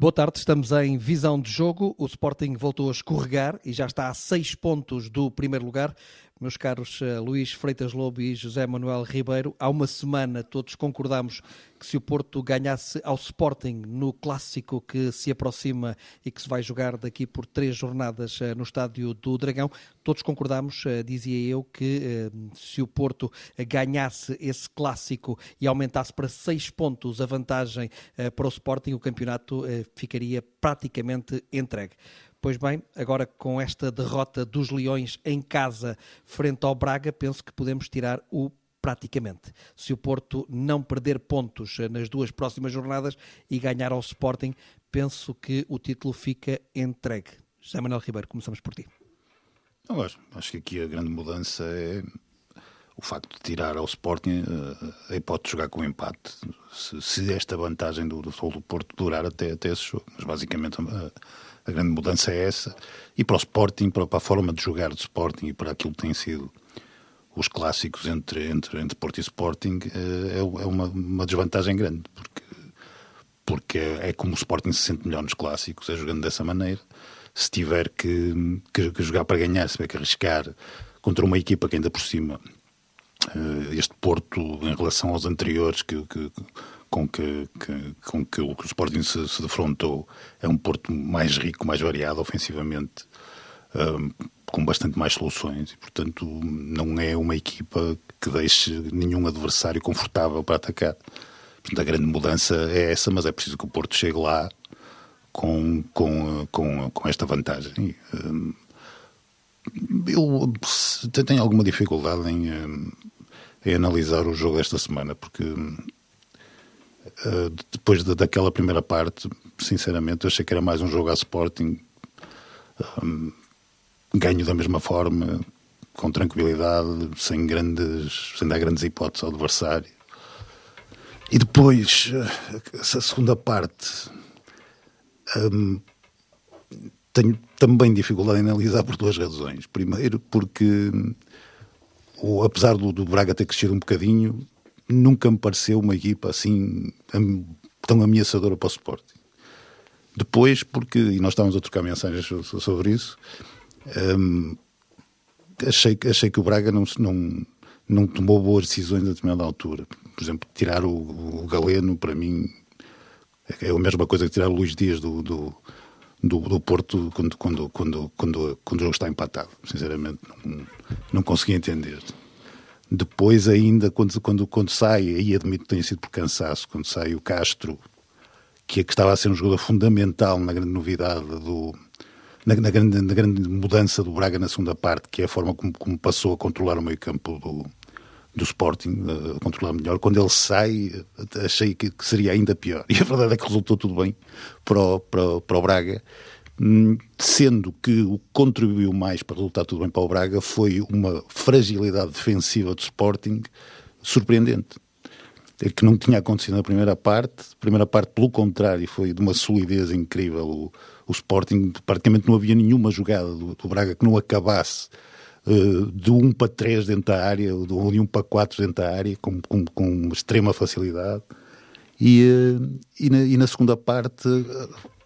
Boa tarde, estamos em visão de jogo. O Sporting voltou a escorregar e já está a seis pontos do primeiro lugar meus caros uh, Luís Freitas Lobo e José Manuel Ribeiro. Há uma semana todos concordámos que se o Porto ganhasse ao Sporting no clássico que se aproxima e que se vai jogar daqui por três jornadas uh, no estádio do Dragão, todos concordámos, uh, dizia eu, que se o Porto ganhasse esse clássico e aumentasse para seis pontos a vantagem para o Sporting, o campeonato ficaria praticamente entregue. Pois bem, agora com esta derrota dos Leões em casa frente ao Braga, penso que podemos tirar o praticamente. Se o Porto não perder pontos nas duas próximas jornadas e ganhar ao Sporting, penso que o título fica entregue. José Manuel Ribeiro, começamos por ti. Eu acho, acho que aqui a grande mudança é o facto de tirar ao Sporting eh, a hipótese de jogar com empate. Se, se esta vantagem do, do, do Porto durar até, até esse jogo. Mas basicamente a, a grande mudança é essa. E para o Sporting, para, para a forma de jogar do Sporting e para aquilo que tem sido os clássicos entre, entre, entre Porto e Sporting, eh, é, é uma, uma desvantagem grande, porque, porque é, é, como o Sporting se sente melhor nos clássicos, é jogando dessa maneira. Se tiver que, que, que jogar para ganhar, se tiver que arriscar contra uma equipa que ainda por cima, eh, este Porto, em relação aos anteriores, que, que com que, que, com que o Sporting se, se, defrontou é um Porto mais rico, mais variado ofensivamente, um, com bastante mais soluções e, portanto, não é uma equipa que deixe nenhum adversário confortável para atacar. Portanto, a grande mudança é essa, mas é preciso que o Porto chegue lá com, com, com, com esta vantagem. Um, eu tenho alguma dificuldade em, em analisar o jogo esta semana, porque Uh, depois de, daquela primeira parte, sinceramente, achei que era mais um jogo a Sporting. Um, ganho da mesma forma, com tranquilidade, sem grandes, sem dar grandes hipóteses ao adversário. E depois, uh, essa segunda parte, tenho também dificuldade em analisar por duas razões. Primeiro, porque, o, apesar do, do Braga ter crescido um bocadinho, nunca me pareceu uma equipa assim tão ameaçadora para o Sporting. Depois, porque, e nós estávamos a trocar mensagens sobre isso, hum, achei, achei que o Braga não, não, não tomou boas decisões a determinada altura. Por exemplo, tirar o, o Galeno, para mim, é a mesma coisa que tirar o Luís Dias do, do, do, do Porto quando, quando, quando, quando, quando o jogo está empatado. Sinceramente, não, não consegui entender. Depois, ainda, quando, quando, quando sai, aí admito que tenha sido por cansaço, quando sai o Castro, que, que estava a ser um jogador fundamental na grande novidade do. Na, na, grande, na grande mudança do Braga na segunda parte, que é a forma como, como passou a controlar o meio-campo do, do Sporting, a controlar melhor. Quando ele sai, achei que, que, seria ainda pior. E a verdade é que resultou tudo bem para o, para, para o Braga. Hum, sendo que o que contribuiu mais para resultar tudo bem para o Braga foi uma fragilidade defensiva do Sporting surpreendente. É que não tinha acontecido na primeira parte. A primeira parte, pelo contrário, foi de uma solidez incrível. O, o Sporting, praticamente não havia nenhuma jogada do, do Braga que não acabasse uh, de 1 para 3 dentro da área, ou de 1 para 4 dentro da área, com, com, com extrema facilidade. E, uh, e, na, e, na, segunda parte,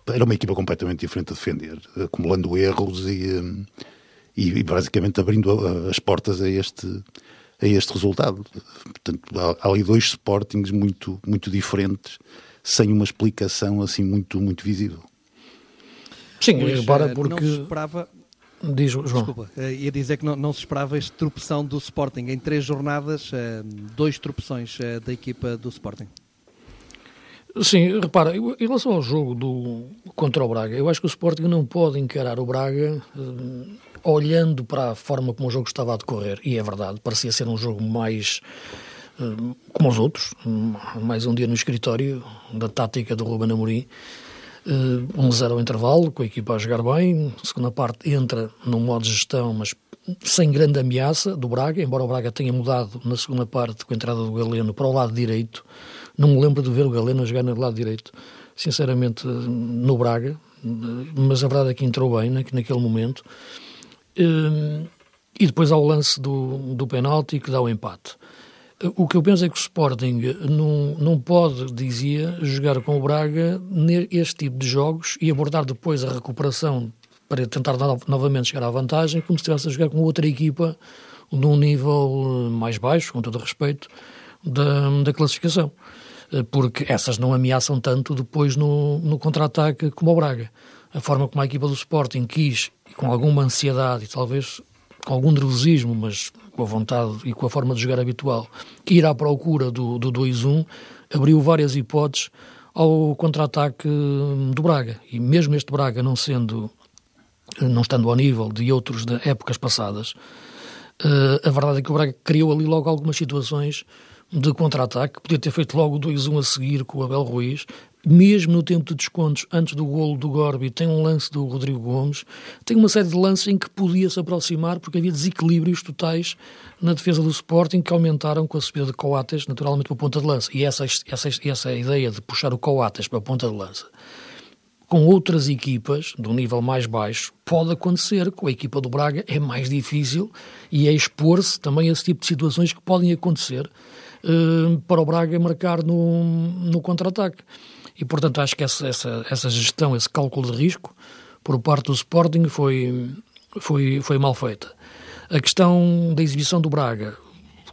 era uma equipa completamente diferente a defender, acumulando erros e, e, e basicamente abrindo as portas a este, a este resultado. Portanto, há, há ali dois Sportings muito, muito diferentes, sem uma explicação assim muito, muito visível. Sim, repara eh, porque... Não esperava... Diz, João. Desculpa, eh, ia dizer que não, não se esperava esta tropeção do Sporting. Em três jornadas, eh, dois tropeções da equipa do Sporting. Sim, repara, em relação ao jogo do, contra o Braga, eu acho que o Sporting não pode encarar o Braga olhando para a forma como o jogo estava a decorrer, e é verdade, parecia ser um jogo mais como os outros, mais um dia no escritório da tática do Ruben Amorim, uh, um zero ao intervalo, com a equipa a jogar bem, segunda parte entra num modo de gestão, mas sem grande ameaça do Braga, embora o Braga tenha mudado na segunda parte com a entrada do Galeno para o lado direito, não me lembro de ver o Galeno a jogar no lado direito, sinceramente, no Braga, mas a verdade é que entrou bem naquele momento. Hum, e depois há o lance do, do penalti que dá o empate. O que eu penso é que o Sporting não, não pode, dizia, jogar com o Braga neste tipo de jogos e abordar depois a recuperação para tentar novamente chegar à vantagem, como se estivesse a jogar com outra equipa num nível mais baixo, com todo respeito, da, da classificação. Eh, porque essas não ameaçam tanto depois no, no contra-ataque como o Braga. A forma como a equipa do Sporting quis, com alguma ansiedade e talvez algum nervosismo, mas com a vontade e com a forma de jogar habitual, que ir à procura do, do 2-1, abriu várias hipóteses ao contra-ataque do Braga. E mesmo este Braga não sendo, não estando ao nível de outros de épocas passadas, eh, a verdade é que o Braga criou ali logo algumas situações de contra-ataque, podia ter feito logo 2-1 a seguir com o Abel Ruiz, mesmo no tempo de descontos, antes do golo do Gorbi, tem um lance do Rodrigo Gomes, tem uma série de lances em que podia se aproximar, porque havia desequilíbrios totais na defesa do Sporting que aumentaram com a subida de Coates, naturalmente para a ponta de lança. E essa, essa, essa ideia de puxar o Coates para a ponta de lança com outras equipas de um nível mais baixo pode acontecer, com a equipa do Braga é mais difícil e é expor-se também a esse tipo de situações que podem acontecer uh, para o Braga marcar no, no contra-ataque. E, portanto, acho que essa, essa, essa gestão, esse cálculo de risco, por parte do Sporting, foi, foi, foi mal feita. A questão da exibição do Braga,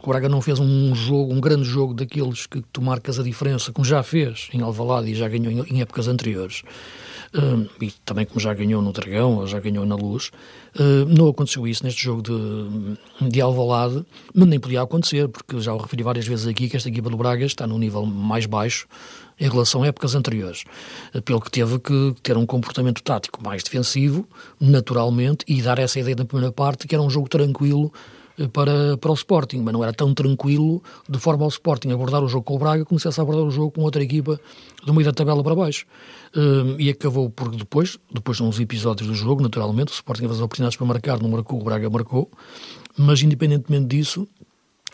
o Braga não fez um jogo, um grande jogo daqueles que tu marcas a diferença, como já fez em Alvalade e já ganhou em, épocas anteriores. Uh, e também como já ganhou no Dragão, ou já ganhou na Luz, uh, não aconteceu isso neste jogo de, de Alvalade, mas nem podia acontecer, porque já o referi várias vezes aqui que esta equipa do Braga está num nível mais baixo em relação a épocas anteriores, pelo que teve que ter um comportamento tático mais defensivo, naturalmente, e dar essa ideia na primeira parte que era um jogo tranquilo eh, para, para o Sporting, mas não era tão tranquilo de forma ao Sporting abordar o jogo com o Braga como se fosse abordar o jogo com outra equipa do meio da tabela para baixo. Um, e acabou por depois, depois de uns episódios do jogo, naturalmente, o Sporting teve as oportunidades para marcar, não marcou, o Braga marcou, mas independentemente disso,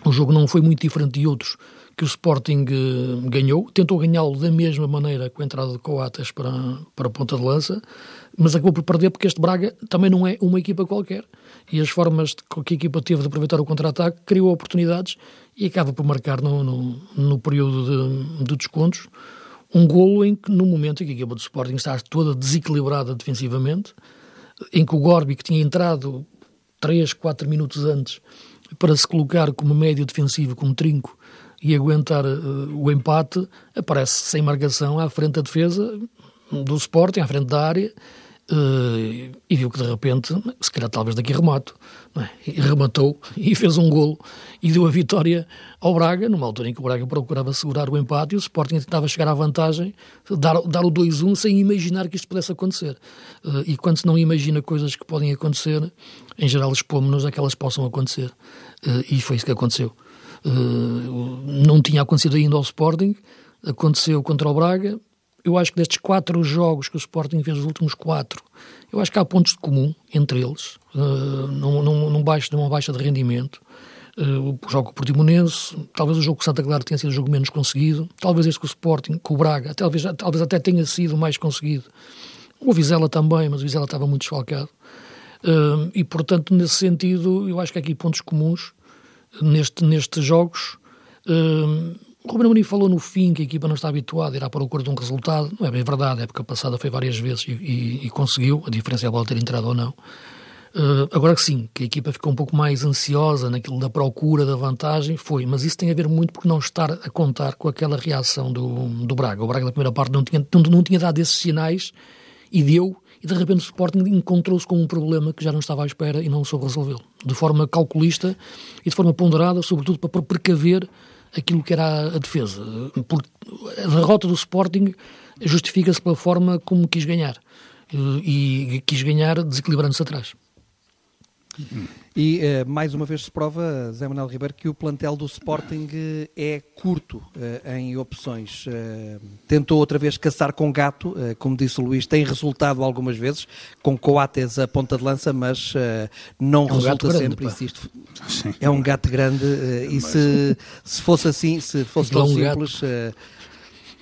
o jogo não foi muito diferente de outros que o Sporting uh, ganhou, tentou ganhá-lo da mesma maneira com a entrada de Coates para, para a ponta de lança, mas acabou por perder porque este Braga também não é uma equipa qualquer. E as formas que a equipa teve de aproveitar o contra-ataque criou oportunidades e acaba por marcar no, no, no período de, de, descontos um golo em que, no momento em que a equipa do Sporting está toda desequilibrada defensivamente, em que o Gorbi, que tinha entrado 3, 4 minutos antes para se colocar como médio defensivo, como trinco, e aguentar uh, o empate, aparece sem marcação à frente da defesa do Sporting, à frente da área, uh, e viu que de repente, se calhar talvez daqui remato, é? e rematou e fez um golo e deu a vitória ao Braga, numa altura em que o Braga procurava segurar o empate e o Sporting tentava chegar à vantagem, dar, dar o 2-1 sem imaginar que isto pudesse acontecer. Uh, e quando se não imagina coisas que podem acontecer, em geral expomos-nos a que elas possam acontecer. E foi isso que aconteceu. Uh, não tinha acontecido ainda ao Sporting, aconteceu contra o Braga, eu acho que destes quatro jogos que o Sporting fez, os últimos quatro, eu acho que há pontos de comum entre eles, num, num baixo, numa baixa de rendimento. Uh, o jogo Portimonense, talvez o jogo com Santa Clara tenha sido o jogo menos conseguido, talvez este com o Sporting, com o Braga, talvez, talvez até tenha sido mais conseguido. O Vizela também, mas o Vizela estava muito desfalcado. Uh, e, portanto, nesse sentido, eu acho que há aqui pontos comuns neste, nestes jogos. Uh, o Ruben Amorim falou no fim que a equipa não está habituada a ir à procura de um resultado. Não é bem verdade, a época passada foi várias vezes e, e, e conseguiu, a diferença é a bola ter entrado ou não. Uh, agora que sim, que a equipa ficou um pouco mais ansiosa naquilo da procura da vantagem, foi, mas isso tem a ver muito por não estar a contar com aquela reação do, do Braga. O Braga na primeira parte não tinha, não, não tinha dado esses sinais e deu, e de repente o Sporting encontrou-se com um problema que já não estava à espera e não soube resolvê-lo. De forma calculista e de forma ponderada, sobretudo para precaver aquilo que era a defesa. Porque a derrota do Sporting justifica-se pela forma como quis ganhar. E quis ganhar desequilibrando-se atrás. E uh, mais uma vez se prova, Zé Manuel Ribeiro, que o plantel do Sporting uh, é curto uh, em opções. tentou outra vez caçar com gato, como disse o Luís, tem resultado algumas vezes, com Coates a ponta de lança, mas não é um resulta sempre. Grande, isto, é um gato grande e se, se fosse assim, se fosse tão simples.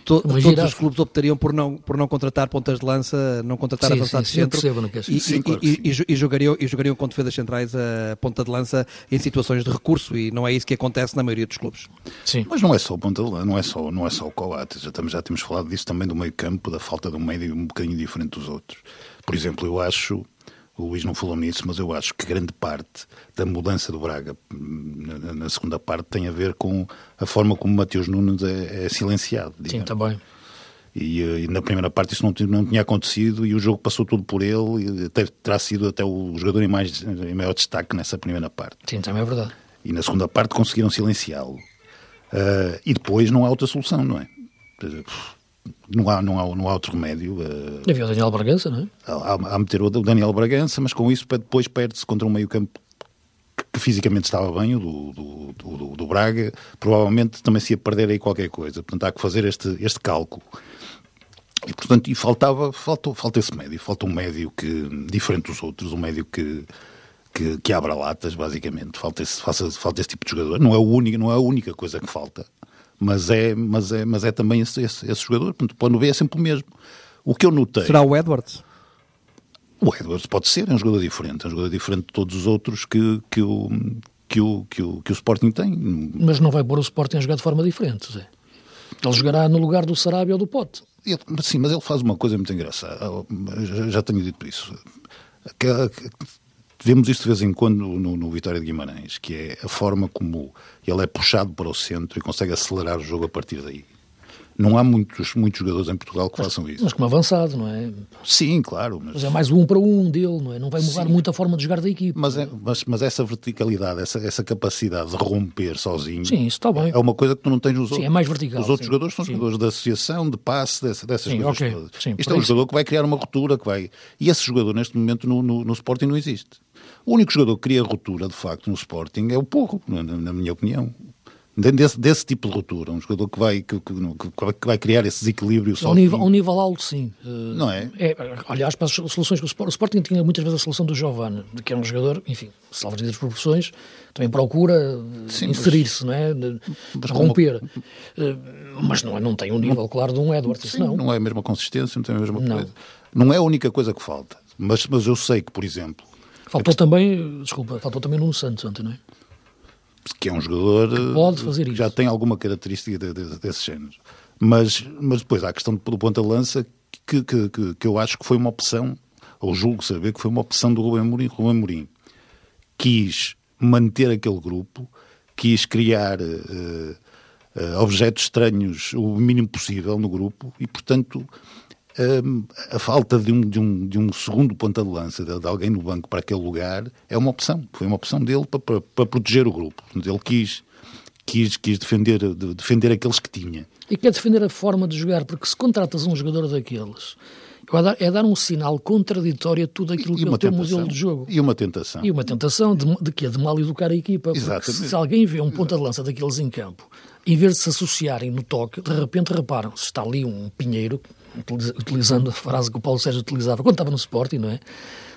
To, todos os clubes optariam por não, por não contratar pontas de lança, não contratar sim, avançados sim, centro percebo, e, sim, claro e, e, e, jogariam, e jogariam com defesas centrais a ponta de lança em situações de recurso e não é isso que acontece na maioria dos clubes. Sim. Mas não é só o ponta de lança, não é só, não é só o Coates, já, já temos falado disso também do meio campo, da falta de um meio um bocadinho diferente dos outros. Por exemplo, eu acho o Luís não falou nisso, mas eu acho que grande parte da mudança do Braga na, na segunda parte tem a ver com a forma como Mateus Nunes é, é silenciado. Digamos. Sim, também. E, eh, e, na primeira parte isso não, não, tinha acontecido e o jogo passou tudo por ele e até, terá sido até o jogador em, mais, em maior destaque nessa primeira parte. Sim, também é verdade. E na segunda parte conseguiram silenciá-lo. Uh, e depois não há outra solução, não é? Não há, não há, não há outro remédio. Uh, Havia o Daniel Bragança, não é? Há meter o Daniel Bragança, mas com isso depois perde-se contra um meio-campo que fisicamente estava bem, o do, do, do, do, Braga, provavelmente também se ia perder aí qualquer coisa. Portanto, há que fazer este, este cálculo. E, portanto, e faltava, faltou, falta esse médio, falta um médio que, diferente dos outros, um médio que, que, que abra latas, basicamente. Falta esse, falta, falta esse tipo de jogador. Não é, o único, não é a única coisa que falta mas é, mas é, mas é também esse, esse, esse jogador. Portanto, o plano B é sempre o mesmo. O que eu notei. Será o Edwards? O Edwards pode ser, é um jogador diferente, é um jogador diferente de todos os outros que, que, o, que, o, que, o, que o Sporting tem. Mas não vai pôr o Sporting a jogar de forma diferente, Zé. Ele jogará no lugar do Sarabia ou do Pote. Ele, sim, mas ele faz uma coisa muito engraçada. Já, já tenho dito isso. Que, Vemos isto de vez em quando no, no, Vitória de Guimarães, que é a forma como ele é puxado para o centro e consegue acelerar o jogo a partir daí. Não há muitos, muitos jogadores em Portugal que mas, façam isso. Mas como avançado, não é? Sim, claro. Mas, mas é mais um para um dele, não é? Não vai mudar Sim. muito a forma de jogar da equipe. Mas, é, mas, mas essa verticalidade, essa, essa capacidade de romper sozinho. Sim, isso está bem. É uma coisa que tu não tens nos outros. Sim, é mais vertical. Os outros sim. jogadores são sim. jogadores de associação, de passe, dessa, dessas sim, coisas okay. todas. Sim, Isto é um isso. jogador que vai criar uma ruptura, que vai. E esse jogador, neste momento, no, no, no Sporting não existe. O único jogador que cria ruptura, de facto, no Sporting é o Porro, na, na minha opinião. Desse, desse, tipo de ruptura, um jogador que vai, que, que, que vai criar esse desequilíbrio só. Um nível, um nível alto, sim. Não é? é? Aliás, para as soluções que o Sporting, o tinha muitas vezes a solução do Giovanni, que é um jogador, enfim, salvo as proporções, também procura inserir-se, não é? De, romper. Como... Mas não, é, não tem um nível, claro, de um Edwards, sim, não. Não é a mesma consistência, não tem a mesma não. coisa. Não é a única coisa que falta. Mas, mas eu sei que, por exemplo, Faltou que... também, desculpa, faltou também Nuno Santos ontem, não é? Que é um jogador que pode fazer que isso. já tem alguma característica de, de, desse género. Mas, mas depois há a questão do ponta-lança que, que, que, que, eu acho que foi uma opção, ou julgo saber que foi uma opção do Rubem Mourinho. Rubem Mourinho quis manter aquele grupo, quis criar uh, uh, objetos estranhos o mínimo possível no grupo e, portanto, a falta de um, de um, de um segundo ponta de lança, de, de, alguém no banco para aquele lugar, é uma opção. Foi uma opção dele para, para, para proteger o grupo. Ele quis, quis, quis defender, de, defender aqueles que tinha. E quer defender a forma de jogar, porque se contratas um jogador daqueles, é dar, é dar um sinal contraditório a tudo aquilo e que é o teu modelo de jogo. E uma tentação. E uma tentação de, de quê? De mal educar a equipa. Exatamente. Se, se alguém vê um ponta de lança daqueles em campo, em vez de se associarem no toque, de repente reparam, se está ali um pinheiro, utilizando a frase que o Paulo Sérgio utilizava quando estava no Sporting, não é?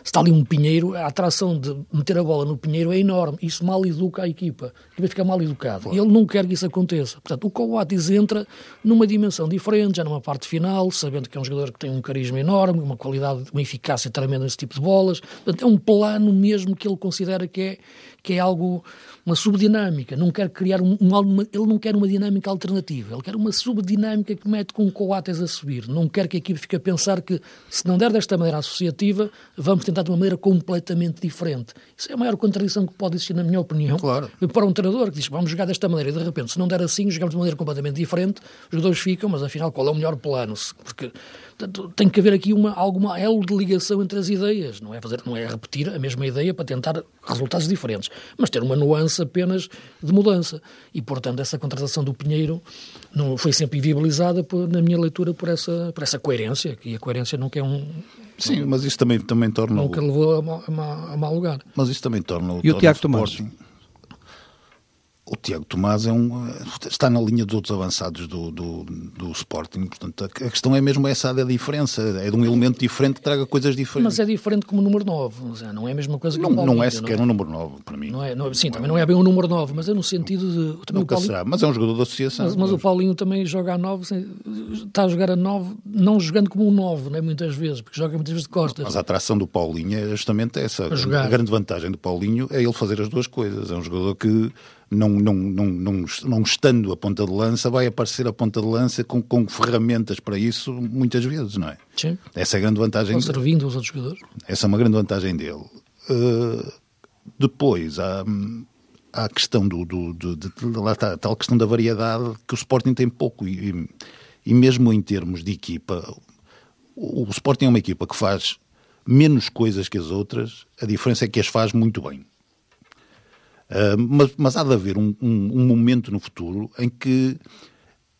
Se está ali um pinheiro, a atração de meter a bola no pinheiro é enorme. Isso mal educa a equipa. A equipa fica mal educada. E ele não quer que isso aconteça. Portanto, o Coates entra numa dimensão diferente, já numa parte final, sabendo que é um jogador que tem um carisma enorme, uma qualidade, uma eficácia tremenda nesse tipo de bolas. Portanto, é um plano mesmo que ele considera que é, que é algo, uma subdinâmica. Não quer criar um, uma, ele não quer uma dinâmica alternativa. Ele quer uma subdinâmica que mete com o Coates a subir. Não quer que a equipa fique a pensar que, se não der desta maneira associativa, vamos tentar de uma maneira completamente diferente. Isso é a maior contradição que pode existir, na minha opinião. Claro. Para um treinador que diz vamos jogar desta maneira e de repente, se não der assim, jogamos de maneira completamente diferente, os jogadores ficam, mas afinal, qual é o melhor plano? Porque portanto, tem que haver aqui uma, alguma elo de ligação entre as ideias. Não é, fazer, não é repetir a mesma ideia para tentar resultados diferentes, mas ter uma nuance apenas de mudança. E, portanto, essa contratação do Pinheiro não, foi sempre viabilizada, por, na minha leitura, por essa, por essa coerência, e a coerência nunca é um Sim, mas isso também, também torna. Nunca levou a, a, a mau lugar. Mas isso também torna. E o Tiago Tomás? O Tiago Tomás é um, está na linha dos outros avançados do, do, do Sporting. Portanto, a questão é mesmo essa da diferença. É de um elemento diferente que traga coisas diferentes. Mas é diferente como o número 9. Não é a mesma coisa que não, o Paulinho. Não é sequer não é? um número 9 para mim. Não é, não, sim, não também é. não é bem um número 9, mas é no sentido de. Também Nunca Paulinho, será, mas é um jogador da associação. Mas, mas o Paulinho também joga a 9, está a jogar a 9, não jogando como um 9, né, muitas vezes, porque joga muitas vezes de costas. Mas a atração do Paulinho é justamente essa. A, a grande vantagem do Paulinho é ele fazer as duas coisas. É um jogador que não, não, não, não, não estando a ponta de lança, vai aparecer a ponta de lança com, com ferramentas para isso muitas vezes, não é? Sim. Essa é a grande vantagem. Ou servindo aos outros jogadores. Essa é uma grande vantagem dele. Uh, depois, há, há a questão do, do, do de, lá está, a tal questão da variedade que o Sporting tem pouco e, e mesmo em termos de equipa, o, o Sporting é uma equipa que faz menos coisas que as outras, a diferença é que as faz muito bem. Uh, mas, mas, há de haver um, um, um, momento no futuro em que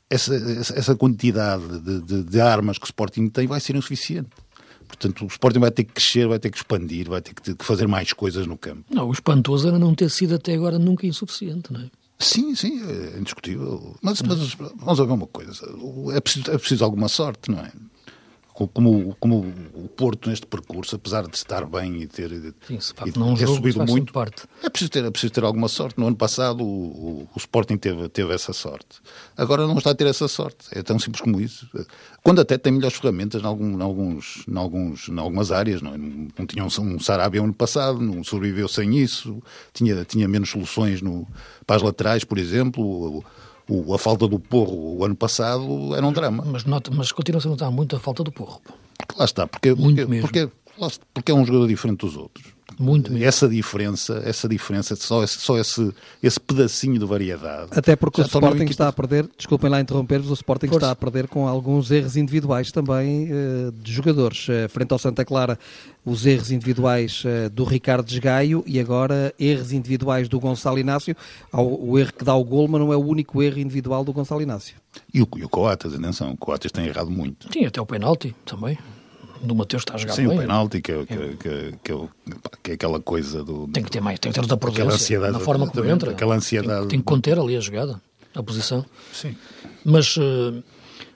essa, essa quantidade de, de, de, armas que o Sporting tem vai ser insuficiente. Portanto, o Sporting vai ter que crescer, vai ter que expandir, vai ter que fazer mais coisas no campo. Não, o espantoso era não ter sido até agora nunca insuficiente, não é? Sim, sim, é indiscutível. Mas, mas vamos ver uma coisa: é preciso, é preciso alguma sorte, não é? Como, como o Porto neste percurso, apesar de estar bem e ter, Sim, e não ter subido muito, parte. É, preciso ter, é preciso ter alguma sorte. No ano passado o, o, o, Sporting teve, teve essa sorte. Agora não está a ter essa sorte. É tão simples como isso. Quando até tem melhores ferramentas em, algum, alguns, em, alguns, em algumas áreas. Não, é? não tinha um, um Sarabia ano passado, não sobreviveu sem isso. Tinha, tinha menos soluções no, para as laterais, por exemplo o, a falta do porro o ano passado era um drama. Mas, nota, mas continua-se a notar muito a falta do porro. Lá está, porque, porque, porque, porque é um jogador diferente dos outros. Muito mesmo. Essa diferença, essa diferença, só esse, só esse, esse pedacinho de variedade. Até porque o Sporting está a perder, desculpem lá interromper-vos, o Sporting Força. está a perder com alguns erros individuais também uh, de jogadores. Uh, frente ao Santa Clara, os erros individuais uh, do Ricardo Desgaio e agora erros individuais do Gonçalo Inácio. O erro que dá o gol, mas não é o único erro individual do Gonçalo Inácio. E o, e o Coates, atenção, o Coates tem errado muito. Sim, até o penalti também do Mateus está a jogar Sim, bem. o penalti, que é, que, é. que, que, é, que é aquela coisa do. Tem que ter mais, tem que ter outra prudência na forma como entra. Aquela ansiedade. Tem, tem, que conter ali a jogada, a posição. Sim. Mas. Uh,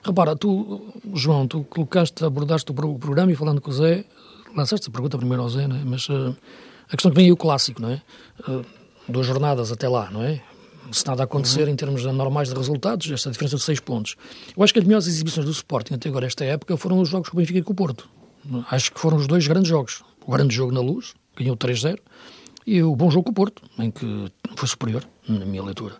repara, tu, João, tu colocaste, abordaste o programa e falando com o Zé, lançaste a pergunta primeiro ao Zé, não é? mas uh, a questão que vem aí o clássico, não é? Uh, duas jornadas até lá, não é? Se nada acontecer uhum. em termos normais de resultados, esta diferença de seis pontos. Eu acho que as melhores exibições do Sporting até agora, esta época, foram os jogos com o Benfica e com o Porto. Acho que foram os dois grandes jogos. O grande jogo na luz, ganhou 3-0, e o bom jogo com o Porto, em que foi superior, na minha leitura.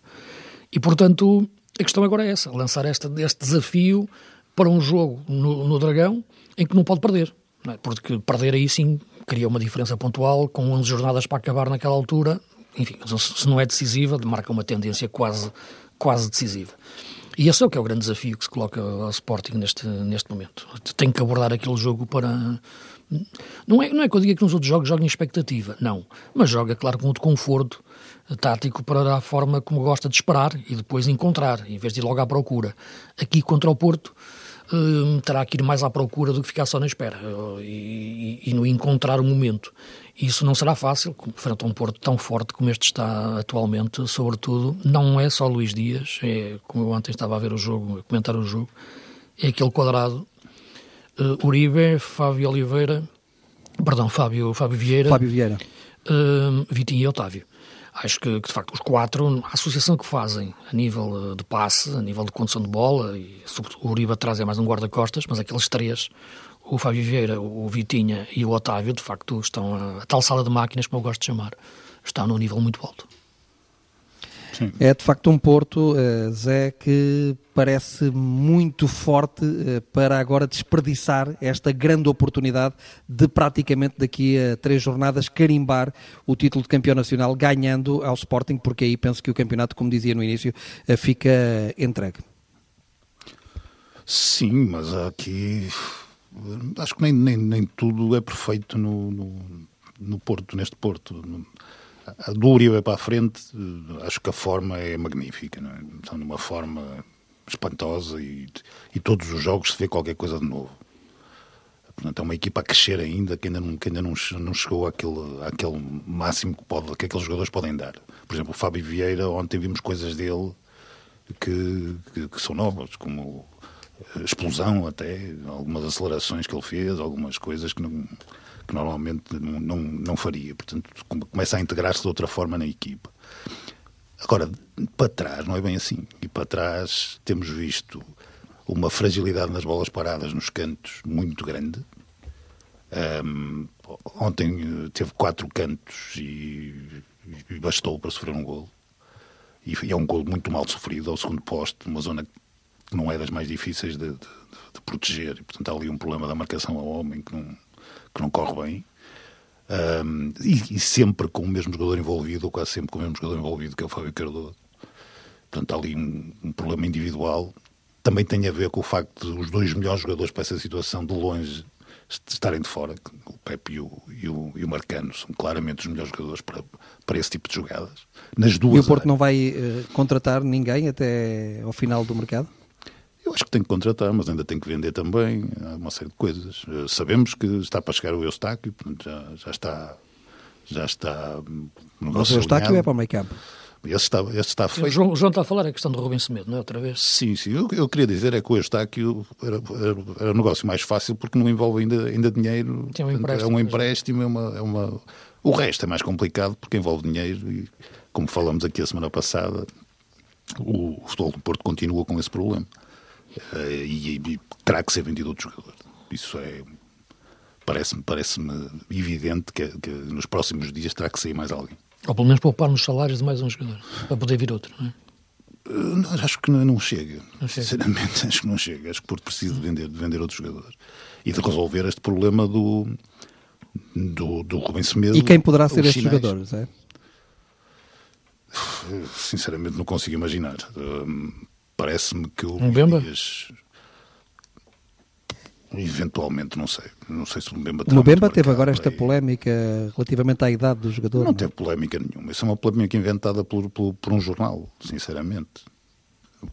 E, portanto, a questão agora é essa, lançar esta, este desafio para um jogo no, no Dragão em que não pode perder. Não é? Porque perder aí sim cria uma diferença pontual, com 11 jornadas para acabar naquela altura, enfim, se não é decisiva, marca uma tendência quase, quase decisiva. E esse é o que é o grande desafio que se coloca ao Sporting neste, neste momento. Tem que abordar aquele jogo para. Não é, não é que eu diga que nos outros jogos joga em expectativa, não. Mas joga, claro, com muito conforto tático para a forma como gosta de esperar e depois encontrar, em vez de ir logo à procura. Aqui contra o Porto, uh, terá que ir mais à procura do que ficar só na espera uh, e, e, e, no encontrar o momento. Isso não será fácil, frente a um Porto tão forte como este está atualmente, sobretudo, não é só Luís Dias, é, como eu ontem estava a ver o jogo, a comentar o jogo, é aquele quadrado uh, Uribe, Fábio Oliveira, perdão, Fábio, Fábio Vieira, Fábio Vieira. Uh, Vitinho e Otávio. Acho que, que, de facto, os quatro, a associação que fazem a nível eh, de passe, a nível de condução de bola, e o Uribe atrás é mais um guarda-costas, mas aqueles três, o Fábio Vieira, o Vitinha e o Otávio, de facto, estão a, a tal sala de máquinas, como eu gosto de chamar, está num nível muito alto. Sim. É de facto um Porto, uh, Zé, que parece muito forte uh, para agora desperdiçar esta grande oportunidade de praticamente daqui a três jornadas carimbar o título de campeão nacional, ganhando ao Sporting, porque aí penso que o campeonato, como dizia no início, uh, fica entregue. Sim, mas aqui acho que nem, nem, nem tudo é perfeito no, no, no Porto, neste Porto do Uribe para a frente, acho que a forma é magnífica, não é? Estão numa forma espantosa e, e todos os jogos se vê qualquer coisa de novo. Portanto, é uma equipa a crescer ainda, que ainda não, que ainda não, não chegou àquele, àquele máximo que, pode, que aqueles jogadores podem dar. Por exemplo, o Fábio Vieira, ontem vimos coisas dele que, que, que são novas, como explosão até, algumas acelerações que ele fez, algumas coisas que, não, que normalmente não, não, não faria. Portanto, começa a integrar-se de outra forma na equipa. Agora, para trás não é bem assim. E para trás temos visto uma fragilidade nas bolas paradas nos cantos muito grande. Um, ontem teve quatro cantos e, e bastou para sofrer um golo. E é um golo muito mal sofrido ao segundo poste, uma zona que não é das mais difíceis de, de, de proteger. E, portanto, há ali um problema da marcação ao homem que não, que não corre bem. Um, e, e, sempre com o mesmo jogador envolvido, ou quase sempre com o mesmo jogador envolvido, que é o Fábio Cardoso. Portanto, há ali um, um, problema individual. Também tem a ver com o facto de os dois melhores jogadores para essa situação, de longe, estarem de fora. O Pepe e o, e o, e o Marcano são claramente os melhores jogadores para, para esse tipo de jogadas. Nas duas e o Porto áreas. não vai uh, contratar ninguém até ao final do mercado? Eu acho que tem que contratar, mas ainda tem que vender também. Há uma série de coisas. Uh, sabemos que está para chegar o Eustáquio, portanto já, já está. Já está. No o Eustáquio é para o meio campo. Esse está, esse está feito. O João, o João, está a falar a questão do Rubem Semedo, não é? Outra vez? Sim, sim. O que eu queria dizer é que o Eustáquio era, era, era um negócio mais fácil porque não envolve ainda, ainda dinheiro. Tem um empréstimo. É um empréstimo, é uma, é uma... O resto é mais complicado porque envolve dinheiro e, como falamos aqui a semana passada, o, o futebol do Porto continua com esse problema. Eh, e, e, terá que ser vendido outro jogador. Isso é. Parece-me parece evidente que, que, nos próximos dias terá que sair mais alguém. Ou pelo menos poupar nos salários de mais um jogador, para poder vir outro, não é? Uh, acho que não, não, chega. não, chega. Sinceramente, acho que não chega. Acho que Porto precisa de vender, de vender outros jogadores e de resolver este problema do, do, do Rubem Semedo. E quem poderá ser estes jogadores? É? Sinceramente, não consigo imaginar. Parece-me que o Mbemba? Dias... Eventualmente, não sei. Não sei se o Mbemba O Mbemba teve agora esta polémica relativamente à idade do jogador. Não, não teve polémica nenhuma. Isso é uma polémica inventada por, por, por um jornal, sinceramente.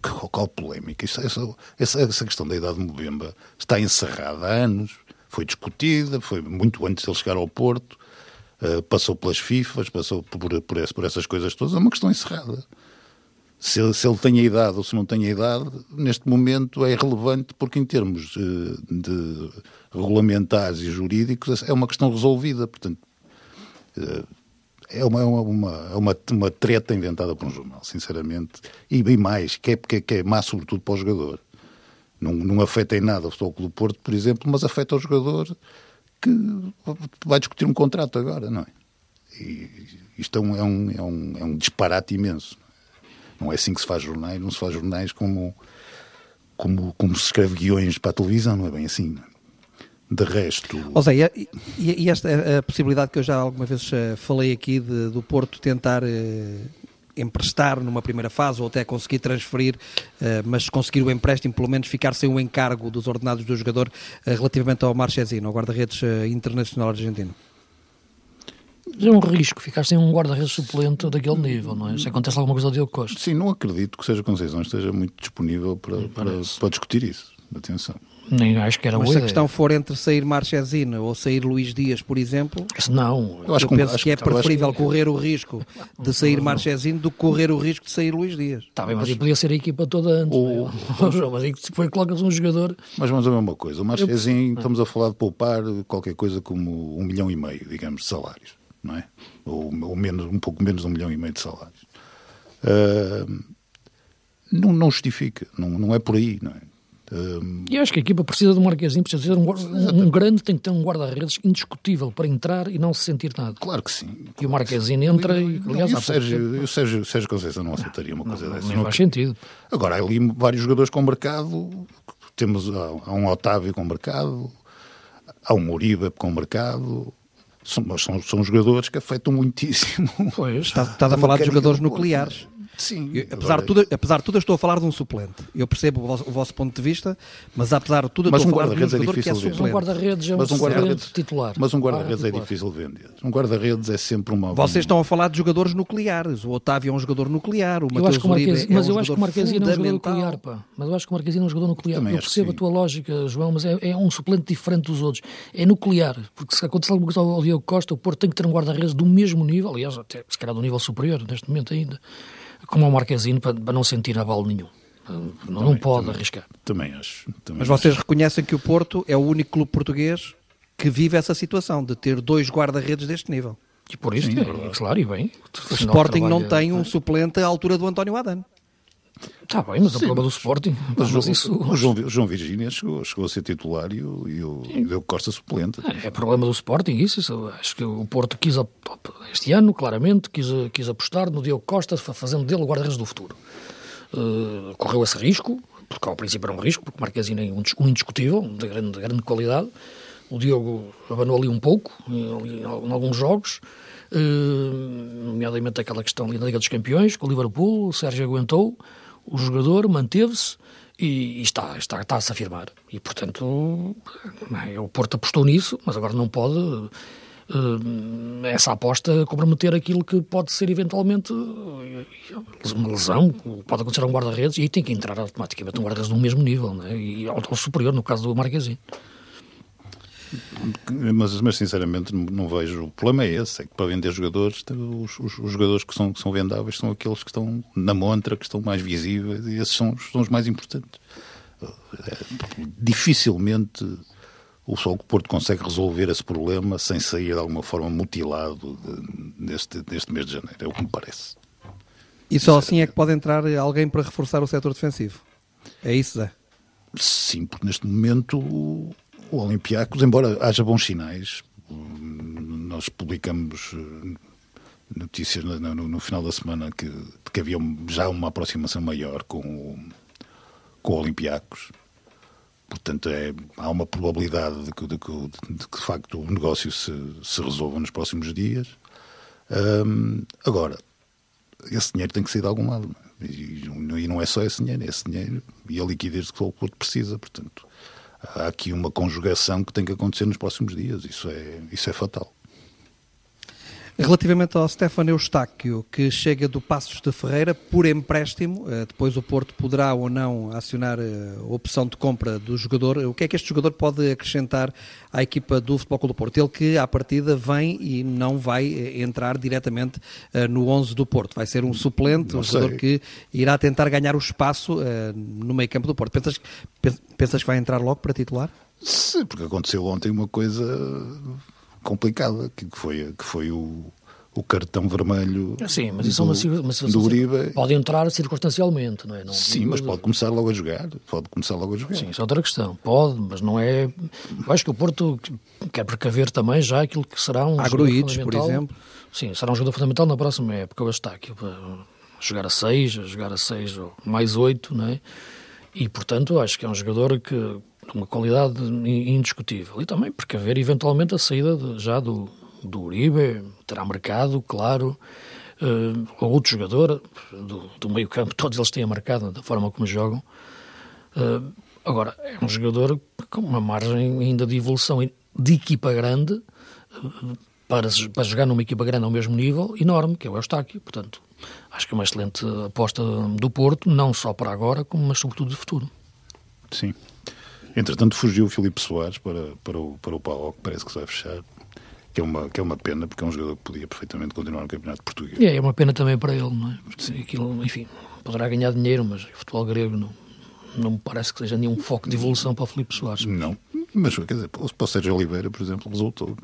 Qual, qual polémica? Isso, essa, essa, essa questão da idade do Mbemba está encerrada há anos. Foi discutida, foi muito antes de ele chegar ao Porto. Uh, passou pelas FIFAs, passou por, por, por, essas coisas todas. É uma questão encerrada se, se ele tem a idade ou se não tem a idade, neste momento é irrelevante porque em termos de, eh, de regulamentares e jurídicos é uma questão resolvida, portanto eh, é uma, é uma, é uma, uma treta inventada por um jornal, sinceramente, e bem mais, que é, que é, que é má sobretudo para o jogador. Não, não afeta em nada o Futebol Clube do Porto, por exemplo, mas afeta o jogador que vai discutir um contrato agora, não é? E isto é um, é um, é um, é um disparate imenso. Não é assim que se faz jornais, não se faz jornais como, como, como se escreve guiões para a televisão, não é bem assim. De resto. Ou seja, e, e esta é a possibilidade que eu já alguma vez eh, falei aqui de, do Porto tentar. Eh, emprestar numa primeira fase ou até conseguir transferir, eh, mas conseguir o empréstimo, pelo menos ficar sem o encargo dos ordenados do jogador relativamente ao Marchesino, ao guarda-redes internacional argentino é um risco ficar sem um guarda-redes suplente daquele nível, não é? Se acontece alguma coisa ao Diogo Costa. Sim, não acredito que seja Conceição esteja muito disponível para, para, para, discutir isso. Atenção. Nem acho que era Mas se a questão for entre sair Marchesino ou sair Luís Dias, por exemplo, não. Eu, acho eu que, penso acho, que é preferível que... correr o risco de sair Marchesino do que correr o risco de sair Luís Dias. Está bem, mas ele podia ser a equipa toda antes. Ou... É? mas aí depois colocas um jogador. Mas vamos a mesma coisa. O Marchesino, eu... estamos a falar de poupar qualquer coisa como um milhão e meio, digamos, de salários não é? Ou, ou, menos, um pouco menos de um milhão e meio de salários. Uh, não, não justifica, não, não é por aí, não é? Uh, eu acho que a equipa precisa de um marquezinho, precisa ter um, um, um, grande, tem que ter um guarda-redes indiscutível para entrar e não se sentir nada. Claro que sim. E o Marquezinho entra e, aliás, e o Sérgio, o Sérgio, Sérgio Conceição não aceitaria uma coisa não, dessa. Não faz sentido. Agora, há ali vários jogadores com mercado, temos há um Otávio com mercado, há um Uribe com mercado, são, são, são jogadores que afetam muitíssimo. Pois, está, está a falar de jogadores nucleares. Sim. Eu, apesar, agora... de tudo, apesar de tudo, eu estou a falar de um suplente. Eu percebo o vosso, o vosso ponto de vista, mas apesar de tudo, eu mas estou um a falar de um jogador é que é suplente. Um guarda-redes é um, mas um guarda titular. Mas um guarda-redes é difícil de vender. Um guarda-redes é sempre uma... Vocês estão a falar de jogadores nucleares. O Otávio é um jogador nuclear, o o Marquesi, é Mas um eu acho que o Marquesino é um jogador nuclear, pá. Mas eu acho que o Marquesino é um jogador nuclear. Também eu percebo a tua lógica, João, mas é, é, um suplente diferente dos outros. É nuclear. Porque se acontecer alguma coisa ao Diego Costa, o Porto tem que ter um guarda-redes do mesmo nível, aliás, até se calhar do nível superior, neste momento ainda, como o Marquesino, para, para não sentir aval nenhum. Não, também, não pode também, arriscar. Também acho. Também Mas acho. vocês reconhecem que o Porto é o único clube português que vive essa situação de ter dois guarda-redes deste nível. E por isso, Sim, é, claro, e bem. O Sporting não tem um suplente à altura do António Adano. Está bem, mas Sim, o problema do Sporting. Mas, mas isso... o, João, o João Virgínia chegou, chegou a ser titular e o, e o, e o Costa suplente. É, é problema do Sporting, isso, isso. Acho que o Porto quis, este ano, claramente, quis, quis apostar no Diogo Costa, fazendo dele o guarda-redes do futuro. Uh, correu esse risco, porque ao princípio era um risco, porque Marquezine é um, indiscutível, de grande, de grande qualidade. O Diogo abanou ali um pouco, em, em alguns jogos, uh, nomeadamente aquela questão ali na Liga dos Campeões, com o Liverpool, o Sérgio aguentou, o jogador manteve-se e, e, está, está, está a se afirmar. E, portanto, o Porto apostou nisso, mas agora não pode uh, essa aposta comprometer aquilo que pode ser eventualmente uma lesão, pode acontecer a um guarda-redes e tem que entrar automaticamente um guarda-redes no mesmo nível, né? e ao superior, no caso do Marquezinho. Mas, mas sinceramente não vejo. O problema é esse: é que para vender jogadores, os, os, os, jogadores que são, que são vendáveis são aqueles que estão na montra, que estão mais visíveis, e esses são, são os mais importantes. É, dificilmente o Sol que Porto consegue resolver esse problema sem sair de alguma forma mutilado deste, deste mês de janeiro, é o que me parece. E só assim é que pode entrar alguém para reforçar o setor defensivo. É isso, Zé? Sim, porque neste momento o Olympiacos, embora haja bons sinais, nós publicamos eh, notícias no, no, no final da semana que, que havia já uma aproximação maior com o, com o Olympiacos. Portanto, é, há uma probabilidade de que, de, que, de que, de facto, o negócio se, se resolva nos próximos dias. Agora, esse dinheiro tem que sair de algum lado. E, e, não é só esse dinheiro, é esse dinheiro e a liquidez que o Porto precisa. Portanto, há aqui uma conjugação que tem que acontecer nos próximos dias. Isso é, isso é fatal. Relativamente ao Stefano Eustáquio, que chega do Passos de Ferreira por empréstimo, eh, depois o Porto poderá ou não acionar eh, a opção de compra do jogador. O que é que este jogador pode acrescentar à equipa do Futebol Clube do Porto? Ele que, à partida, vem e não vai eh, entrar diretamente no 11 do Porto. Vai ser um suplente, um jogador que irá tentar ganhar o espaço no meio campo do Porto. Pensas, pensas que vai entrar logo para titular? Sim, porque aconteceu ontem uma coisa complicada, que foi, que foi o, o cartão vermelho Sim, mas isso do, é uma, uma do Uribe. Pode entrar circunstancialmente, não é? Não, Sim, mas pode começar logo a jogar. Pode começar logo a jogar. Sim, isso é outra questão. Pode, mas não é... Eu acho que o Porto quer precaver também já aquilo que será um Agruídos, por exemplo. Sim, será um jogador fundamental na próxima época. O Estáquio, para jogar a 6, a jogar a 6 ou mais 8, não é? E, portanto, acho que é um jogador que uma qualidade indiscutível. E também precaver eventualmente a saída de, já do, do Uribe, terá mercado, claro, uh, outro jogador do, do meio campo, todos eles têm marcado da forma como jogam. Uh, agora, é um jogador com uma margem ainda de evolução de equipa grande, uh, para, para jogar numa equipa grande ao mesmo nível, enorme, que é o Eustáquio. Portanto, acho que é uma excelente aposta do Porto, não só para agora, como mas sobretudo de futuro. Sim. Entretanto, fugiu o Filipe Soares para, para o, para o Pau, que parece que se vai fechar. Que é, uma, que é uma pena, porque é um jogador que podia perfeitamente continuar no Campeonato Português. É, é uma pena também para ele, não é? Porque aquilo, enfim, poderá ganhar dinheiro, mas o futebol grego não, não me parece que seja nenhum foco de evolução para o Filipe Soares. Não, mas quer dizer, para o Sérgio Oliveira, por exemplo, resultou.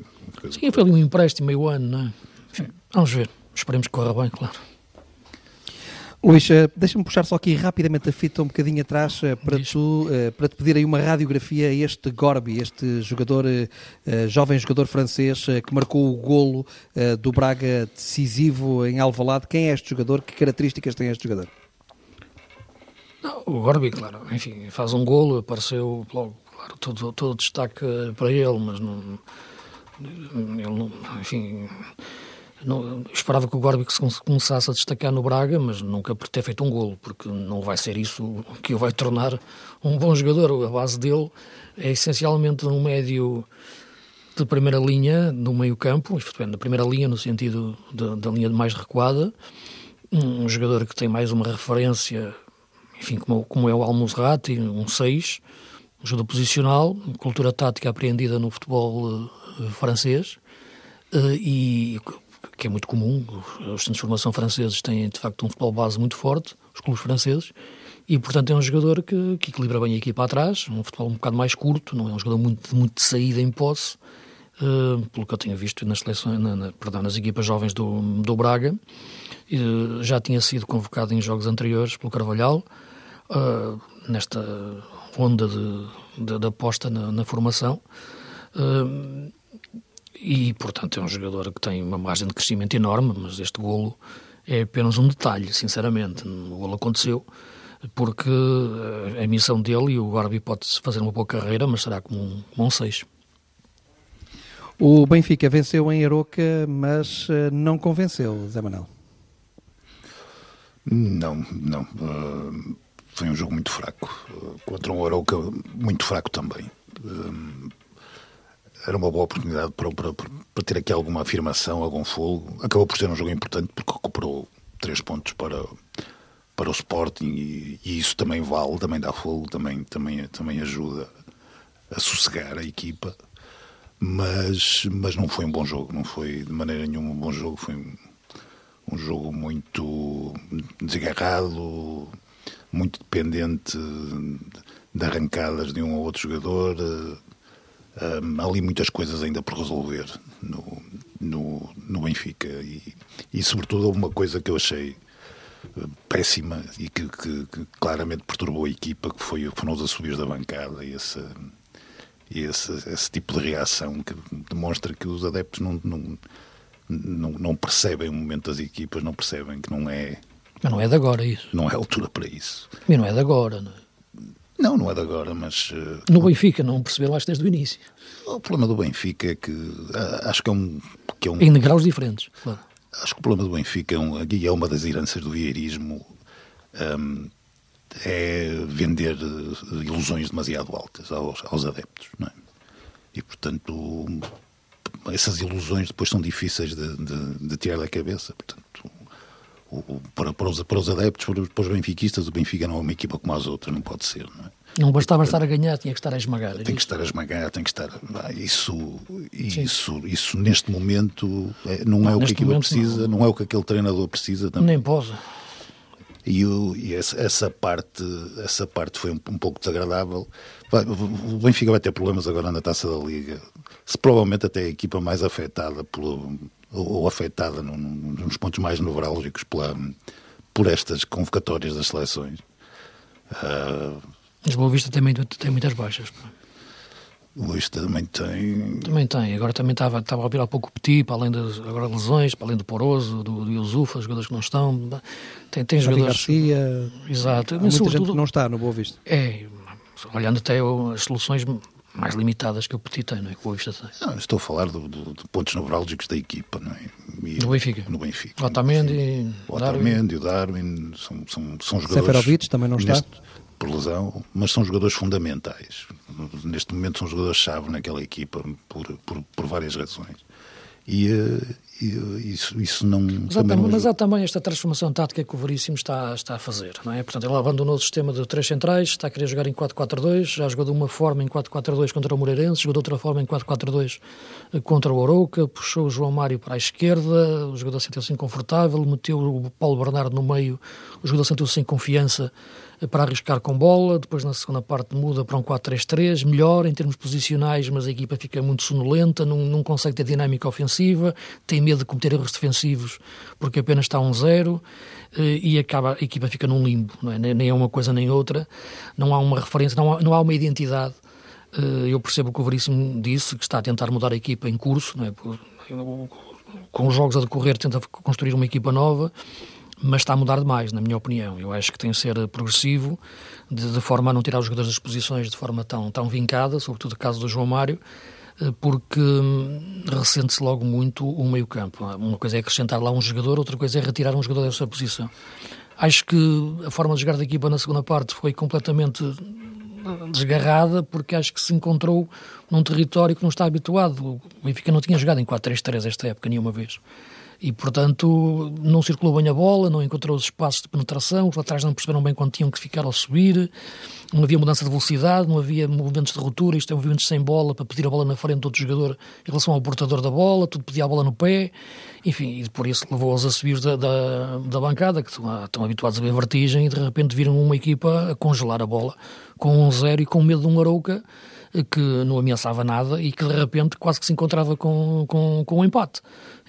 Sim, foi ali um empréstimo meio ano, não é? Enfim, vamos ver. Esperemos que corra bem, claro. Luís, eh, deixa-me puxar só aqui rapidamente a fita um bocadinho atrás eh, para, tu, eh, para te pedir aí uma radiografia a este Gorbi, este jogador, jovem jogador francês que marcou o golo do Braga decisivo em Alvalade. Quem é este jogador? Que características tem este jogador? Não, o Gorbi, claro, enfim, faz um golo, apareceu logo, claro, todo, todo destaque para ele, mas não, ele não, enfim não, esperava que o Gorbi começasse a destacar no Braga, mas nunca por ter feito um golo, porque não vai ser isso que o vai tornar um bom jogador. A base dele é essencialmente um médio de primeira linha no meio campo, isto é, na primeira linha no sentido da linha mais recuada, um jogador que tem mais uma referência, enfim, como, como é o Almozrati, um 6, um jogador posicional, cultura tática apreendida no futebol uh, francês, uh, e que é muito comum, os centros de formação franceses têm de facto um futebol base muito forte, os clubes franceses, e portanto é um jogador que, que equilibra bem a equipa atrás, um futebol um bocado mais curto, não é um jogador muito, muito de saída em posse, uh, pelo que eu tinha visto nas seleções, na, na, perdão, nas equipas jovens do, do Braga, uh, já tinha sido convocado em jogos anteriores pelo Carvalhal, uh, nesta onda de, de, de aposta na, na formação. Uh, e, portanto, é um jogador que tem uma margem de crescimento enorme, mas este golo é apenas um detalhe, sinceramente. O golo aconteceu porque a missão dele e o Garbi pode fazer uma boa carreira, mas será como um, como um 6. O Benfica venceu em Aroca, mas eh, não convenceu, Zé Manuel. Não, não. Uh, foi um jogo muito fraco. Uh, contra um Aroca muito fraco também. Uh, era uma boa oportunidade para, para, para, ter aqui alguma afirmação, algum fogo. Acabou por ser um jogo importante porque recuperou três pontos para, para o Sporting e, e isso também vale, também dá fogo, também, também, também ajuda a sossegar a equipa. Mas, mas não foi um bom jogo, não foi de maneira nenhuma um bom jogo. Foi um, um jogo muito desgarrado, muito dependente de arrancadas de um ou outro jogador há ali muitas coisas ainda por resolver no, no, no Benfica e, e, sobretudo, uma coisa que eu achei eh, péssima e que, que, que, claramente perturbou a equipa, que foi, foram os assobios da bancada e esse, esse, esse tipo de reação que demonstra que os adeptos não, não, não, não percebem o momento das equipas, não percebem que não é. Mas não é de agora isso. Não é altura para isso. Mas não é de agora, não é? Não, não é de agora, mas. Uh, no Benfica, não perceberam acho desde o início. O problema do Benfica é que. Uh, acho que é um. Que é um em graus diferentes, claro. Acho que o problema do Benfica é, um, é uma das heranças do vieirismo. Um, é vender uh, ilusões demasiado altas aos, aos adeptos, não é? E, portanto, essas ilusões depois são difíceis de, de, de tirar da cabeça. Portanto, para, para, os, para os adeptos, para, para os benfiquistas, o Benfica não é uma equipa como as outras, não pode ser. Não, é? não bastava estar a ganhar, tinha que estar a esmagar. Tem que estar a esmagar, tem que estar. Isso, isso, isso neste momento é, não, não, é o que a equipa precisa, não. não. é o que aquele treinador precisa também. Nem pode. E, o, e essa, essa, parte, essa parte foi um, um pouco desagradável. O Benfica vai ter problemas agora na taça da Liga. Se provavelmente até a equipa mais afetada pelo, ou, afetada no, no, nos pontos mais nevrálgicos pela, por estas convocatórias das seleções. Uh, Mas Boa Vista também tem muitas baixas. O Boa Vista também tem. Também tem. Agora também estava, estava a ouvir há pouco o Petit, para além das agora lesões, para além do Poroso, do, do Yusufa, jogadores que não estão. Tem, tem jogadores. Garcia. Exato. Há muita gente que não está no Boa Vista. É, olhando até as soluções mais limitadas que o Petit tem, não é? Que o Boa Vista tem. Não, estou a falar do, do, de pontos nevrálgicos da equipa, não é? E, no Benfica. No Benfica. Otamendi, o Otamendi, o Darwin, são, são, são jogadores... Seferovic também não está? Neste, por lesão, mas são jogadores fundamentais. Neste momento são jogadores-chave naquela equipa por, por, por várias razões. E, eh, e isso, isso não. Mas há, também, mas há também esta transformação tática que o Veríssimo está, está a fazer, não é? Portanto, ele abandonou o sistema de três centrais, está a querer jogar em 4-4-2, já jogou de uma forma em 4-4-2 contra o Moreirense, jogou de outra forma em 4-4-2 contra o Arouca, puxou o João Mário para a esquerda, o jogador sentiu-se inconfortável, meteu o Paulo Bernardo no meio, o jogador sentiu-se sem confiança para arriscar com bola, depois na segunda parte muda para um 4-3-3, melhor em termos posicionais, mas a equipa fica muito sonolenta, não, não consegue ter dinâmica ofensiva, tem medo de cometer erros defensivos porque apenas está um zero eh, e acaba, a equipa fica num limbo, é? nem é uma coisa nem outra, não há uma referência, não há, não há uma identidade. Eh, eu percebo que o Veríssimo disse que está a tentar mudar a equipa em curso, é? com os jogos a decorrer tenta construir uma equipa nova, mas está a mudar demais, na minha opinião. Eu acho que tem que ser progressivo, de, de forma a não tirar os jogadores das posições de forma tão, tão vincada, sobretudo no caso do João Mário, porque hum, ressente-se logo muito o meio-campo. Uma coisa é acrescentar lá um jogador, outra coisa é retirar um jogador dessa posição. Acho que a forma de jogar da equipa na segunda parte foi completamente desgarrada, porque acho que se encontrou num território que não está habituado. O Benfica não tinha jogado em 4-3-3 esta época nenhuma vez e, portanto, não circulou bem a bola, não encontrou os espaços de penetração, os laterais não perceberam bem quando tinham que ficar ao subir, não havia mudança de velocidade, não havia movimentos de ruptura, isto é movimentos sem bola para pedir a bola na frente do outro jogador em relação ao portador da bola, tudo pedia a bola no pé, enfim, e por isso levou-os a subir da, da, da, bancada, que estão, habituados a ver vertigem, e de repente viram uma equipa a congelar a bola com um zero e com medo de um Arouca que não ameaçava nada e que de repente quase que se encontrava com, com, com um empate.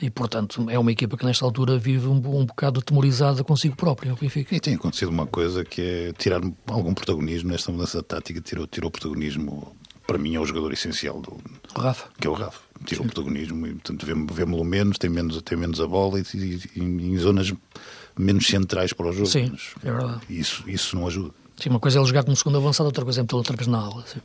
E, portanto, é uma equipa que nesta altura vive um, um bocado temorizada consigo própria, o. E tem acontecido uma coisa que é tirar algum protagonismo nesta mudança tática, tirou, tirou protagonismo, para mim é o jogador essencial do... O Rafa. Que é o Rafa. Tirou Sim. protagonismo e, portanto, vemos-lo menos, tem menos, tem menos a bola e, e, e, em zonas menos centrais para o jogo. Sim, é verdade. Isso, isso não ajuda. Sim, uma coisa é ele jogar como segundo avançado, outra coisa é meter outra vez na aula. Sim.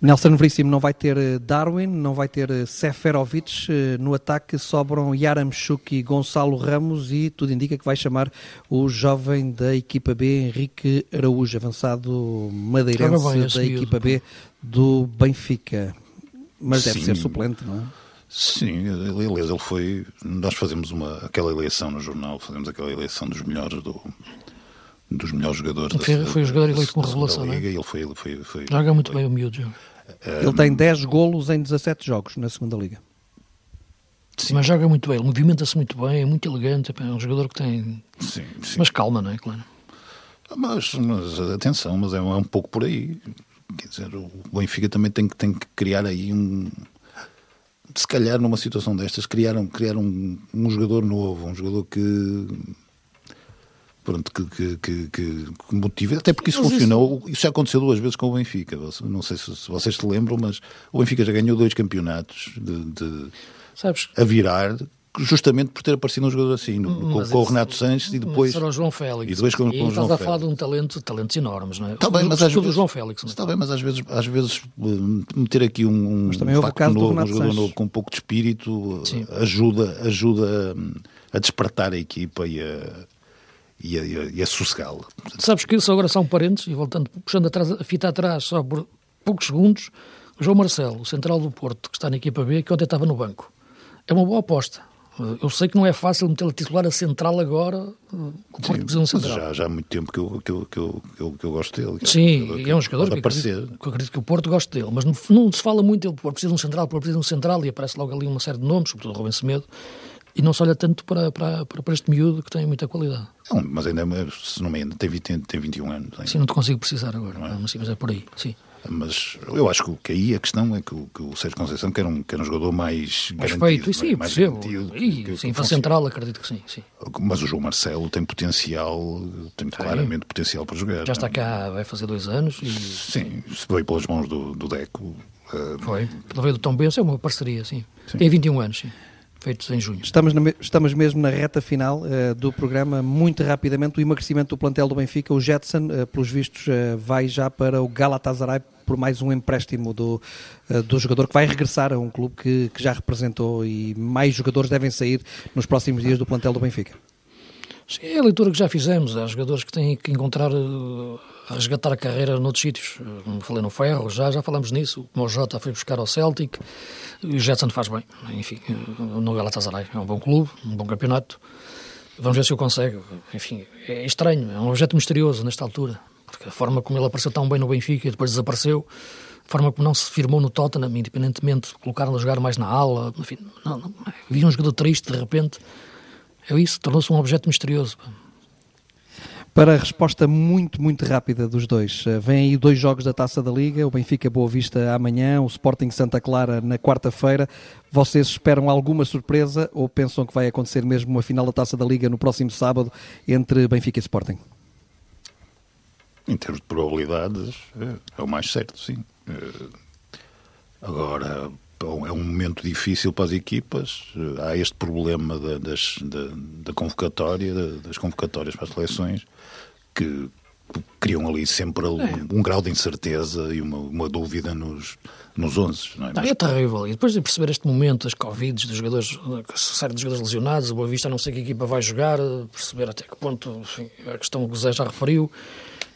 Nelson Veríssimo não vai ter eh, Darwin, não vai ter eh, Seferovic. Eh, no ataque sobram Yaramchuk e Gonçalo Ramos e tudo indica que vai chamar o jovem da equipa B, Henrique Araújo, avançado madeirense da equipa B do Benfica. Mas deve Sim. ser suplente, não é? Sim, aliás, ele foi. Nós fazemos uma, aquela eleição no jornal, fazemos aquela eleição dos melhores do, dos melhores jogadores. Foi, da, foi o jogador eleito com revelação. Da Liga, é? ele foi, ele foi, foi, Joga muito foi. bem o miúdo. Joga. Ele tem 10 golos em 17 jogos na segunda Liga. Sim. Mas joga muito bem, movimenta-se muito bem, é muito elegante, é um jogador que tem. Sim, sim. Mas calma, não é? Claro. Mas, mas atenção, mas é, é um pouco por aí. Quer dizer, o Benfica também tem que, tem que criar aí um. Se calhar numa situação destas, criar, um, criar um, um jogador novo, um jogador que pronto, que, que, que, que motive, até porque isso mas funcionou, isso... isso... já aconteceu duas vezes com o Benfica, não sei se, se, vocês se lembram, mas o Benfica já ganhou dois campeonatos de, de Sabes? a virar, justamente por ter aparecido um jogador assim, no, com, com, o Renato Sanches e depois... Era o João Félix. E depois com, e com o João estás a falar de um talento, talentos enormes, não é? Está bem, mas às vezes... João Félix. Está bem, mas às vezes, às vezes eh, meter aqui um, um, um facto novo, um jogador novo com um pouco de espírito Sim. ajuda, ajuda a despertar a equipa e a e a, e a sossegá-lo. Sabes que isso agora são parentes, e voltando, puxando atrás, a fita atrás só por poucos segundos, João Marcelo, o central do Porto, que está na equipa B, que ontem estava no banco. É uma boa aposta. Eu sei que não é fácil meter a titular a central agora, o Porto precisa um central. Já, já há muito tempo que eu, que eu, que eu, que eu, gosto dele. Sim, é um jogador que, acredito, que eu acredito que o Porto gosta dele, mas não, se fala muito dele, Porto precisa de um central, Porto precisa de um central, e aparece logo ali uma série de nomes, sobretudo o Rubem Semedo, e não se olha tanto para, para, para, este miúdo que tem muita qualidade. Não, mas ainda, se não me engano, tem, 20, tem 21 anos. Ainda. Sim, não te consigo precisar agora, não é? mas, sim, mas é por aí, sim. Mas eu acho que, que aí a questão é que o, que o Sérgio Conceição quer um, quer um jogador mais, mais feito, sim, mais percebo. E, que, sim, para central acredito que sim, sim. Mas o João Marcelo tem potencial, tem sim. claramente potencial para jogar. Já está cá, vai fazer dois anos. E... Sim, se veio pelas mãos do, do Deco. Uh... Foi, pela veio do Tom Benção, é uma parceria, sim. sim. Tem 21 anos, sim feitos em junho. Estamos, na, estamos mesmo na reta final uh, do programa. Muito rapidamente, o emagrecimento do plantel do Benfica, o Jetson, uh, pelos vistos, uh, vai já para o Galatasaray por mais um empréstimo do, do jogador que vai regressar a um clube que, que já representou e mais jogadores devem sair nos próximos dias do plantel do Benfica. Sim, é a leitura que já fizemos. Há jogadores que têm que encontrar, resgatar a carreira noutros sítios. Como falei no Ferro, já, já falamos nisso. O Jota foi buscar ao Celtic. E o Jetson faz bem. Enfim, no Galatasaray é um bom clube, um bom campeonato. Vamos ver se o consegue. Enfim, é estranho, é um objeto misterioso nesta altura. Porque a forma como ele apareceu tão bem no Benfica e depois desapareceu, a forma como não se firmou no Tottenham, independentemente de colocar-no a jogar mais na ala, enfim, não, não, vi um jogador triste de repente é isso, tornou-se um objeto misterioso. Para a resposta muito, muito rápida dos dois, eh, vêm aí dois jogos da Taça da Liga, o Benfica Boa Vista amanhã, o Sporting Santa Clara na quarta-feira. Vocês esperam alguma surpresa ou pensam que vai acontecer mesmo uma final da Taça da Liga no próximo sábado entre Benfica e Sporting? Em termos de probabilidades, é, é o mais certo, sim. Eh, agora, é um momento difícil para as equipas. Há este problema da, das, da, da convocatória, das convocatórias para as seleções, que criam ali sempre um, é. um grau de incerteza e uma, uma dúvida nos, nos 11. Não é? Não, é terrível. E depois de perceber este momento, as Covid, dos jogadores, a série de jogadores lesionados, o Boa Vista não sei que equipa vai jogar, perceber até que ponto enfim, a questão que o Zé já referiu.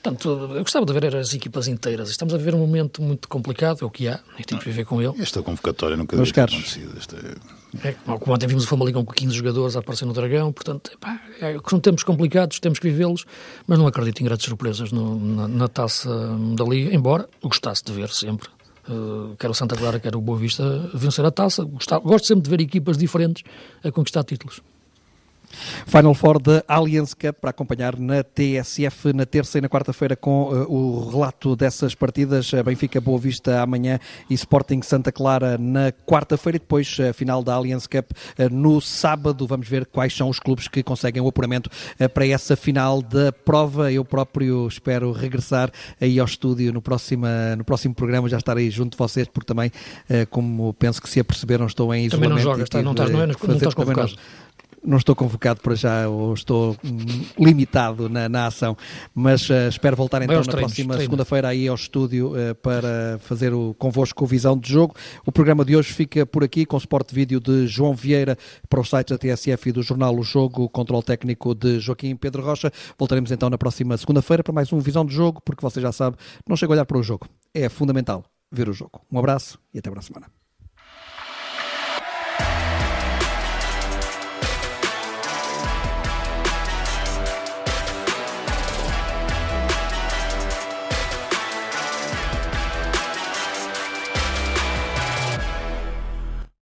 Portanto, eu gostava de ver as equipas inteiras. Estamos a viver um momento muito complicado, é o que há, e temos que viver com ele. Esta convocatória nunca deve ter acontecido. Esta é... É, como ontem vimos o Famalicão com 15 jogadores a aparecer no Dragão, portanto, epá, é, são tempos complicados, temos que vivê-los, mas não acredito em grandes surpresas no, na, na, taça da Liga, embora gostasse de ver sempre. Uh, quer o Santa Clara, quer o Boa Vista vencer a taça. gosto sempre de ver equipas diferentes a conquistar títulos. Final Four da Allianz Cup para acompanhar na TSF na terça e na quarta-feira com uh, o relato dessas partidas. Benfica Boa Vista amanhã e Sporting Santa Clara na quarta-feira e depois a final da Allianz Cup uh, no sábado. Vamos ver quais são os clubes que conseguem o apuramento uh, para essa final da prova. Eu próprio espero regressar aí ao estúdio no próximo, no próximo programa, já estarei junto de vocês, porque também, como penso que se aperceberam, estou em isolamento. Também não jogas, tá? não estás, não, é, não estás convocado não estou convocado para já, ou estou limitado na, na ação, mas uh, espero voltar então na treinos, próxima segunda-feira aí ao estúdio uh, para fazer o, convosco visão de jogo. O programa de hoje fica por aqui com suporte vídeo de João Vieira para os sites da TSF e do jornal O Jogo, controle técnico de Joaquim Pedro Rocha. Voltaremos então na próxima segunda-feira para mais um visão de jogo, porque você já sabe, não chega a olhar para o jogo. É fundamental ver o jogo. Um abraço e até para a semana.